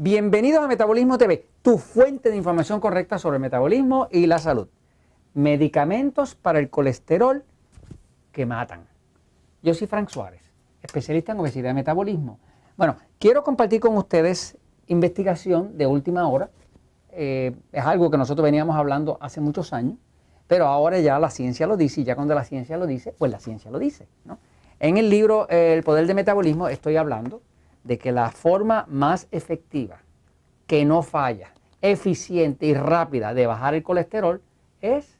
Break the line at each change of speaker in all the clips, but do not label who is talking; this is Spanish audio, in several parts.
Bienvenidos a Metabolismo TV, tu fuente de información correcta sobre el metabolismo y la salud. Medicamentos para el colesterol que matan. Yo soy Frank Suárez, especialista en obesidad y metabolismo. Bueno, quiero compartir con ustedes investigación de última hora. Eh, es algo que nosotros veníamos hablando hace muchos años, pero ahora ya la ciencia lo dice y ya cuando la ciencia lo dice, pues la ciencia lo dice. En el libro El poder del metabolismo estoy hablando de que la forma más efectiva, que no falla, eficiente y rápida de bajar el colesterol es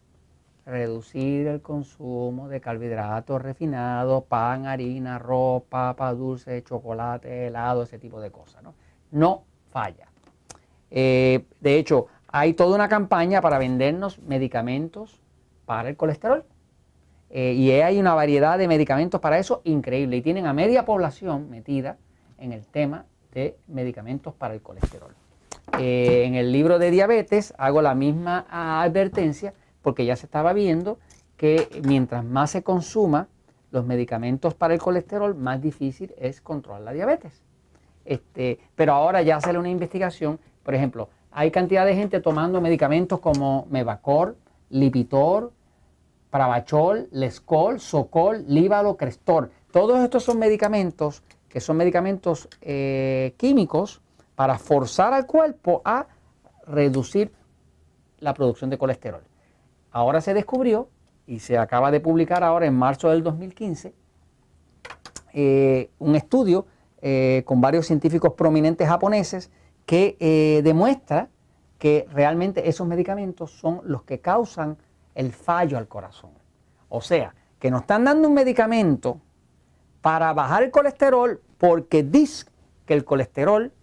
reducir el consumo de carbohidratos refinados, pan, harina, arroz, papa, dulce, chocolate, helado, ese tipo de cosas. No, no falla. Eh, de hecho, hay toda una campaña para vendernos medicamentos para el colesterol. Eh, y hay una variedad de medicamentos para eso increíble. Y tienen a media población metida en el tema de medicamentos para el colesterol. Eh, en el libro de diabetes hago la misma advertencia porque ya se estaba viendo que mientras más se consuma los medicamentos para el colesterol, más difícil es controlar la diabetes. Este, pero ahora ya sale una investigación, por ejemplo, hay cantidad de gente tomando medicamentos como Mevacor, Lipitor, Pravachol, Lescol, Socol, Líbalo, Crestor. Todos estos son medicamentos que son medicamentos eh, químicos para forzar al cuerpo a reducir la producción de colesterol. Ahora se descubrió y se acaba de publicar ahora en marzo del 2015 eh, un estudio eh, con varios científicos prominentes japoneses que demuestra que realmente esos medicamentos son los que causan el fallo al corazón. O sea, que nos están dando un medicamento para bajar el colesterol porque dice que el colesterol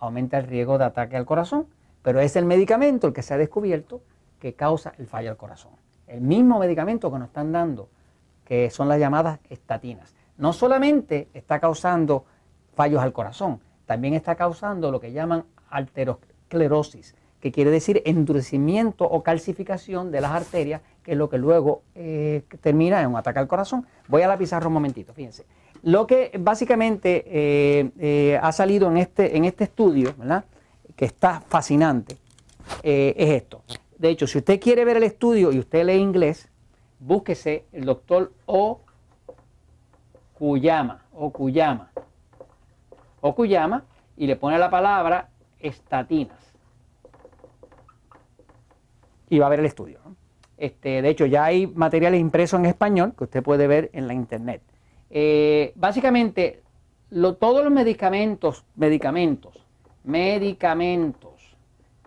aumenta el riesgo de ataque al corazón, pero es el medicamento el que se ha descubierto que causa el fallo al corazón. El mismo medicamento que nos están dando, que son las llamadas estatinas. No solamente está causando fallos al corazón, también está causando lo que llaman arteriosclerosis, que quiere decir endurecimiento o calcificación de las arterias que es lo que luego eh, termina en un ataque al corazón. Voy a la pizarra un momentito, fíjense. Lo que básicamente eh, eh, ha salido en este, en este estudio, ¿verdad? que está fascinante, es esto. De hecho, si usted quiere ver el estudio y usted lee inglés, búsquese el doctor O. Kuyama, o Kuyama, o Kuyama, y le pone la palabra estatinas. Y va a ver el estudio. Este, de hecho, ya hay materiales impresos en español que usted puede ver en la internet. Eh, básicamente, todos los medicamentos, medicamentos, medicamentos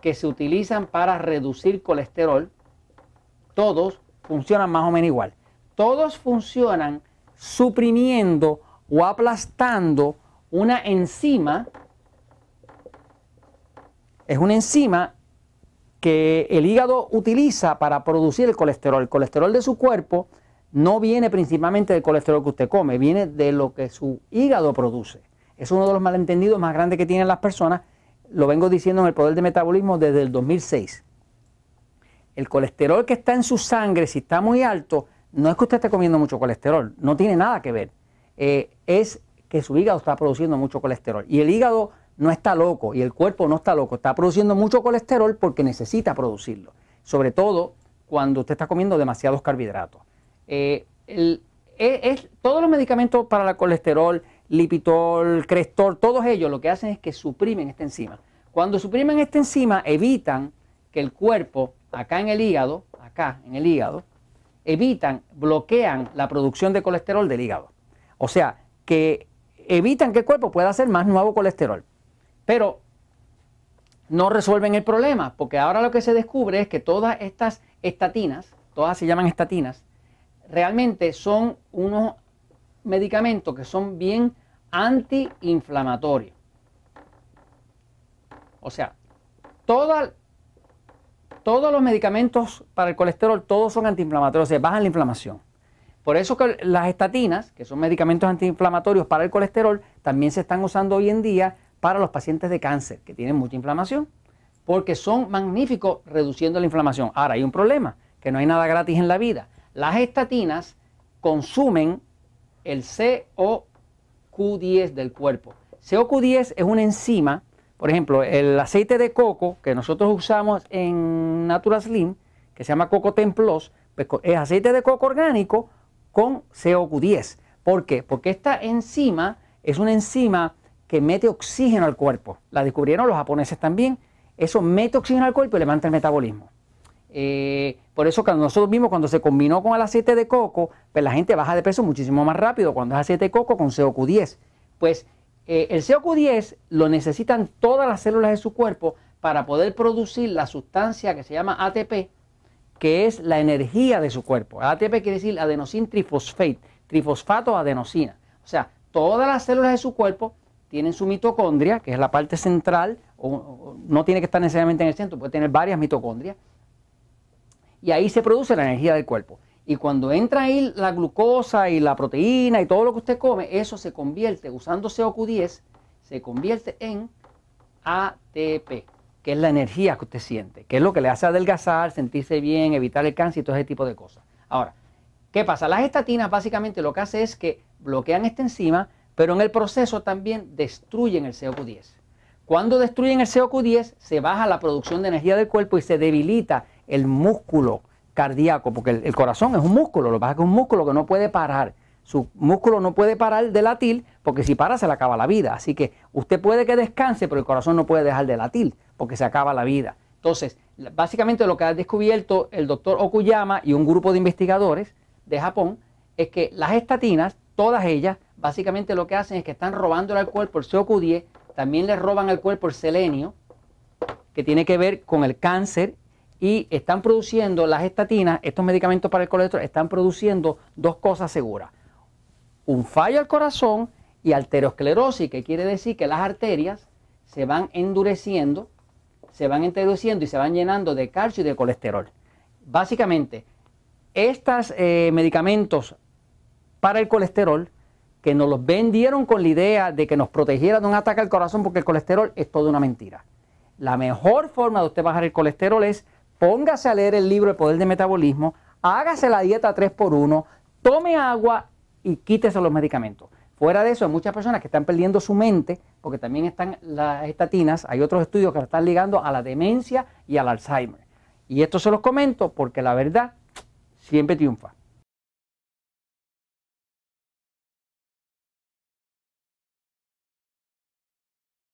que se utilizan para reducir colesterol, todos funcionan más o menos igual. Todos funcionan suprimiendo o aplastando una enzima. Es una enzima que el hígado utiliza para producir el colesterol. El colesterol de su cuerpo no viene principalmente del colesterol que usted come, viene de lo que su hígado produce. Es uno de los malentendidos más grandes que tienen las personas. Lo vengo diciendo en el poder de metabolismo desde el 2006. El colesterol que está en su sangre, si está muy alto, no es que usted esté comiendo mucho colesterol, no tiene nada que ver. Eh, es que su hígado está produciendo mucho colesterol. Y el hígado no está loco y el cuerpo no está loco, está produciendo mucho colesterol porque necesita producirlo, sobre todo cuando usted está comiendo demasiados carbohidratos. Eh, e, es, todos los medicamentos para el colesterol, Lipitor, Crestor, todos ellos lo que hacen es que suprimen esta enzima. Cuando suprimen esta enzima, evitan que el cuerpo, acá en el hígado, acá en el hígado, evitan, bloquean la producción de colesterol del hígado. O sea, que evitan que el cuerpo pueda hacer más nuevo colesterol. Pero no resuelven el problema, porque ahora lo que se descubre es que todas estas estatinas, todas se llaman estatinas, realmente son unos medicamentos que son bien antiinflamatorios. O sea, todos los medicamentos para el colesterol, todos son antiinflamatorios, se bajan la inflamación. Por eso que las estatinas, que son medicamentos antiinflamatorios para el colesterol, también se están usando hoy en día para los pacientes de cáncer que tienen mucha inflamación, porque son magníficos reduciendo la inflamación. Ahora, hay un problema, que no hay nada gratis en la vida. Las estatinas consumen el COQ10 del cuerpo. COQ10 es una enzima Por ejemplo, el aceite de coco que nosotros usamos en Natural Slim, que se llama Coco Templos, pues es aceite de coco orgánico con CoQ10. ¿Por qué? Porque esta enzima es una enzima que mete oxígeno al cuerpo. La descubrieron los japoneses también. Eso mete oxígeno al cuerpo y levanta el metabolismo. Eh, por eso cuando nosotros vimos cuando se combinó con el aceite de coco, pues la gente baja de peso muchísimo más rápido cuando es aceite de coco con CoQ10. Pues eh, el CoQ10 lo necesitan todas las células de su cuerpo para poder producir la sustancia que se llama ATP, que es la energía de su cuerpo. ATP quiere decir adenosín trifosfate, trifosfato adenosina. O sea, todas las células de su cuerpo tienen su mitocondria, que es la parte central, o, no tiene que estar necesariamente en el centro, puede tener varias mitocondrias, y ahí se produce la energía del cuerpo. Y cuando entra ahí la glucosa y la proteína y todo lo que usted come, eso se convierte, usando CoQ10, se convierte en ATP, que es la energía que usted siente, que es lo que le hace adelgazar, sentirse bien, evitar el cáncer y todo ese tipo de cosas. Ahora, ¿qué pasa? Las estatinas básicamente lo que hace es que bloquean esta enzima, pero en el proceso también destruyen el CoQ10. Cuando destruyen el CoQ10, se baja la producción de energía del cuerpo y se debilita el músculo cardíaco, porque el, corazón es un músculo, lo que pasa es que es un músculo que no puede parar. Su músculo no puede parar de latir porque si para se le acaba la vida. Así que usted puede que descanse, pero el corazón no puede dejar de latir porque se acaba la vida. Entonces, básicamente lo que ha descubierto el doctor Okuyama y un grupo de investigadores de Japón es que las estatinas, todas ellas, básicamente lo que hacen es que están robándole al cuerpo el CoQ10, también le roban al cuerpo el selenio, que tiene que ver con el cáncer y están produciendo las estatinas, estos medicamentos para el colesterol, están produciendo dos cosas seguras. Un fallo al corazón y arteriosclerosis, que quiere decir que las arterias se van endureciendo, se van endureciendo y se van llenando de calcio y de colesterol. Básicamente, estos eh, medicamentos para el colesterol, que nos los vendieron con la idea de que nos protegieran de un ataque al corazón, porque el colesterol es toda una mentira. La mejor forma de usted bajar el colesterol es póngase a leer el libro El Poder del Metabolismo, hágase la dieta 3x1, tome agua y quítese los medicamentos. Fuera de eso, hay muchas personas que están perdiendo su mente, porque también están las estatinas, hay otros estudios que están ligando a la demencia y al Alzheimer. Y esto se los comento porque la verdad siempre triunfa.